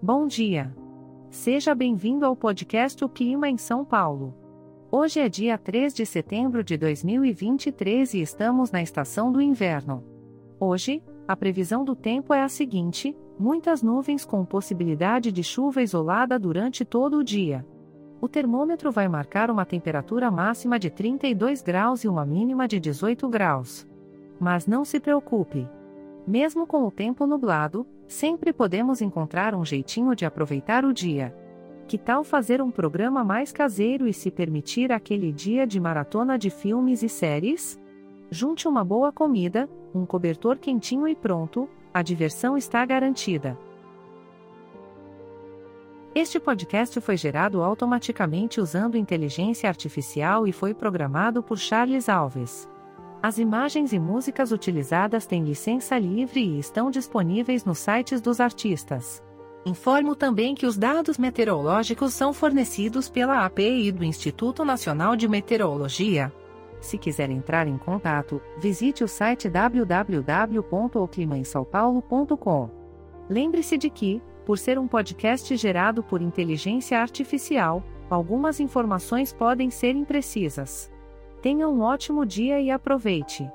Bom dia. Seja bem-vindo ao podcast O Clima em São Paulo. Hoje é dia 3 de setembro de 2023 e estamos na estação do inverno. Hoje, a previsão do tempo é a seguinte: muitas nuvens com possibilidade de chuva isolada durante todo o dia. O termômetro vai marcar uma temperatura máxima de 32 graus e uma mínima de 18 graus. Mas não se preocupe. Mesmo com o tempo nublado, sempre podemos encontrar um jeitinho de aproveitar o dia. Que tal fazer um programa mais caseiro e se permitir aquele dia de maratona de filmes e séries? Junte uma boa comida, um cobertor quentinho e pronto, a diversão está garantida. Este podcast foi gerado automaticamente usando inteligência artificial e foi programado por Charles Alves. As imagens e músicas utilizadas têm licença livre e estão disponíveis nos sites dos artistas. Informo também que os dados meteorológicos são fornecidos pela API do Instituto Nacional de Meteorologia. Se quiser entrar em contato, visite o site www.oclimainsaopaulo.com. Lembre-se de que, por ser um podcast gerado por inteligência artificial, algumas informações podem ser imprecisas. Tenha um ótimo dia e aproveite!